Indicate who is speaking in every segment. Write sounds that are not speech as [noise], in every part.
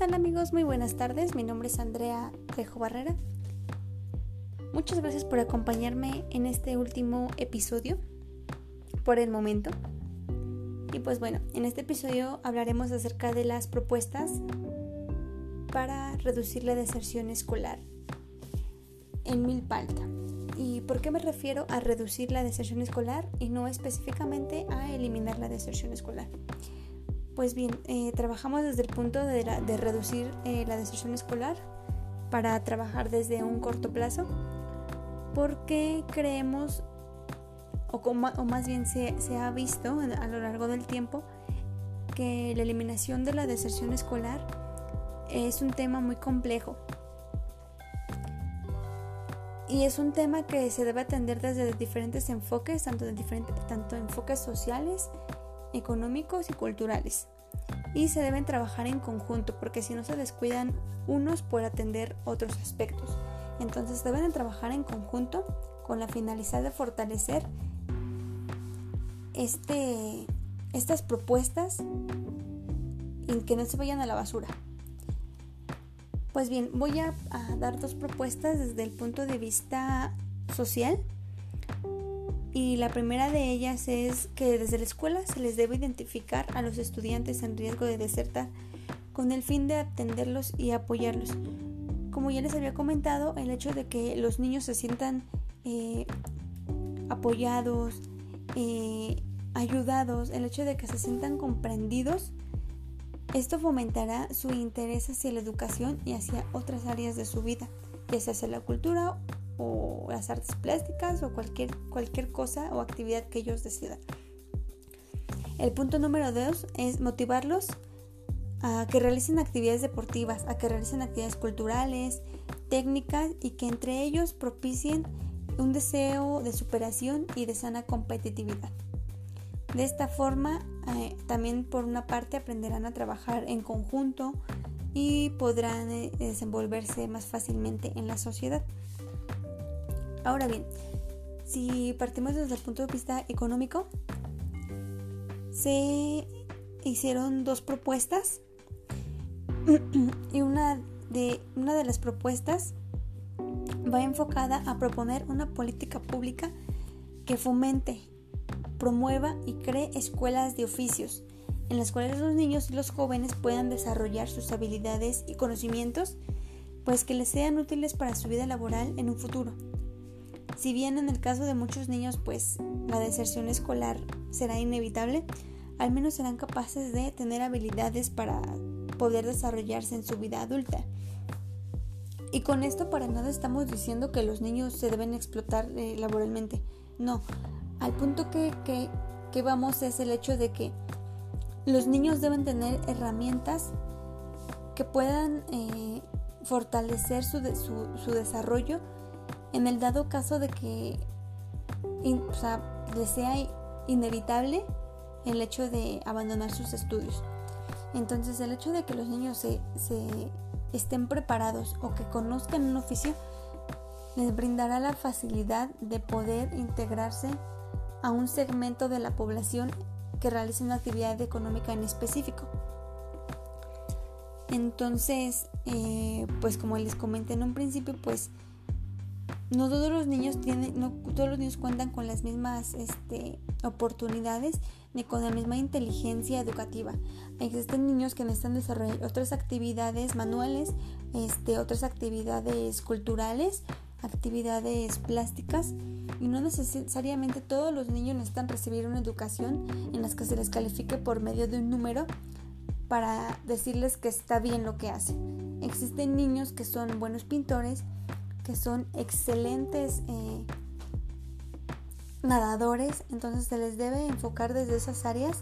Speaker 1: tal amigos? Muy buenas tardes. Mi nombre es Andrea Trejo Barrera. Muchas gracias por acompañarme en este último episodio por el momento. Y pues bueno, en este episodio hablaremos acerca de las propuestas para reducir la deserción escolar en Milpalta. ¿Y por qué me refiero a reducir la deserción escolar y no específicamente a eliminar la deserción escolar? Pues bien, eh, trabajamos desde el punto de, reducir eh, la deserción escolar para trabajar desde un corto plazo porque creemos, o, más bien se, ha visto a lo largo del tiempo, que la eliminación de la deserción escolar es un tema muy complejo. Y es un tema que se debe atender desde diferentes enfoques, tanto, de diferentes, tanto enfoques sociales, económicos y culturales. Y se deben trabajar en conjunto porque si no se descuidan unos por atender otros aspectos. Entonces deben trabajar en conjunto con la finalidad de fortalecer este, estas propuestas y que no se vayan a la basura. Pues bien, voy a, a dar dos propuestas desde el punto de vista social y la primera de ellas es que desde la escuela se les debe identificar a los estudiantes en riesgo de desertar con el fin de atenderlos y apoyarlos. Como ya les había comentado, el hecho de que los niños se sientan eh, apoyados, eh, ayudados, el hecho de que se sientan comprendidos, esto fomentará su interés hacia la educación y hacia otras áreas de su vida, ya sea hacia la cultura o las artes plásticas o cualquier, cualquier cosa o actividad que ellos decidan. El punto número dos es motivarlos a que realicen actividades deportivas, a que realicen actividades culturales, técnicas y que entre ellos propicien un deseo de superación y de sana competitividad. De esta forma, eh, también por una parte aprenderán a trabajar en conjunto y podrán eh, desenvolverse más fácilmente en la sociedad. Ahora bien, si partimos desde el punto de vista económico, se hicieron dos propuestas [clears throat] y una de, una de las propuestas va enfocada a proponer una política pública que fomente, promueva y cree escuelas de oficios en las cuales los niños y los jóvenes puedan desarrollar sus habilidades y conocimientos, pues que les sean útiles para su vida laboral en un futuro. Si bien en el caso de muchos niños pues la deserción escolar será inevitable, al menos serán capaces de tener habilidades para poder desarrollarse en su vida adulta. Y con esto para nada estamos diciendo que los niños se deben explotar eh, laboralmente. No, al punto que, que, vamos es el hecho de que los niños deben tener herramientas que puedan eh, fortalecer su, su desarrollo en el dado caso de que les sea inevitable el hecho de abandonar sus estudios. Entonces el hecho de que los niños se, estén preparados o que conozcan un oficio les brindará la facilidad de poder integrarse a un segmento de la población que realice una actividad económica en específico. Entonces, eh, pues como les comenté en un principio, pues no todos los niños tienen, no todos los niños cuentan con las mismas este, oportunidades ni con la misma inteligencia educativa. Existen niños que necesitan desarrollar otras actividades manuales, este, otras actividades culturales, actividades plásticas y no necesariamente todos los niños necesitan recibir una educación en las que se les califique por medio de un número para decirles que está bien lo que hacen. Existen niños que son buenos pintores, son excelentes eh, nadadores, entonces se les debe enfocar desde esas áreas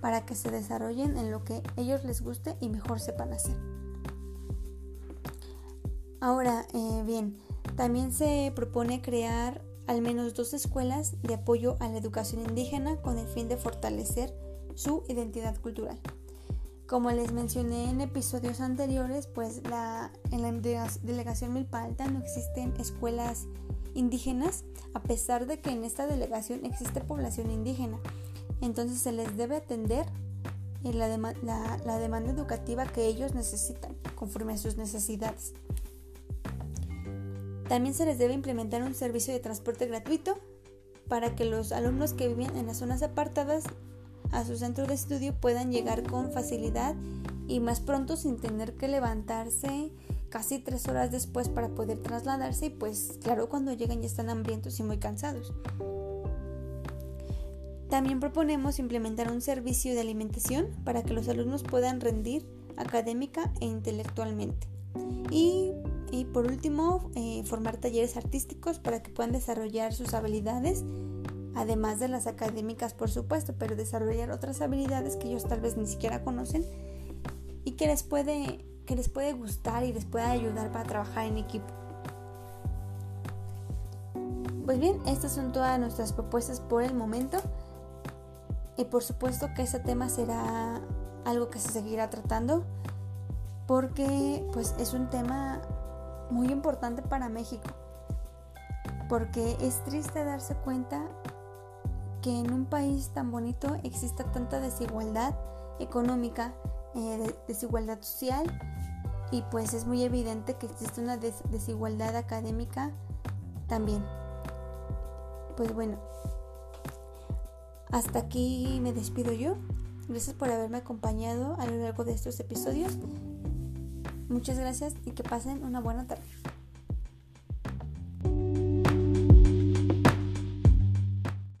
Speaker 1: para que se desarrollen en lo que ellos les guste y mejor sepan hacer. Ahora, eh, bien, también se propone crear al menos dos escuelas de apoyo a la educación indígena con el fin de fortalecer su identidad cultural. Como les mencioné en episodios anteriores, pues la, en la delegación Milpalta no existen escuelas indígenas, a pesar de que en esta delegación existe población indígena. Entonces se les debe atender eh, la, la demanda educativa que ellos necesitan conforme a sus necesidades. También se les debe implementar un servicio de transporte gratuito para que los alumnos que viven en las zonas apartadas a su centro de estudio puedan llegar con facilidad y más pronto sin tener que levantarse casi tres horas después para poder trasladarse y pues claro cuando llegan ya están hambrientos y muy cansados. También proponemos implementar un servicio de alimentación para que los alumnos puedan rendir académica e intelectualmente. Y, por último, eh, formar talleres artísticos para que puedan desarrollar sus habilidades, además de las académicas, por supuesto, pero desarrollar otras habilidades que ellos tal vez ni siquiera conocen y que les puede, que les puede gustar y les pueda ayudar para trabajar en equipo. Pues bien, estas son todas nuestras propuestas por el momento. Y por supuesto que ese tema será algo que se seguirá tratando porque pues es un tema muy importante para México. Porque es triste darse cuenta que en un país tan bonito exista tanta desigualdad económica, eh, desigualdad social y pues es muy evidente que existe una desigualdad académica también. Pues bueno, hasta aquí me despido yo. Gracias por haberme acompañado a lo largo de estos episodios. Muchas gracias y que pasen una buena tarde.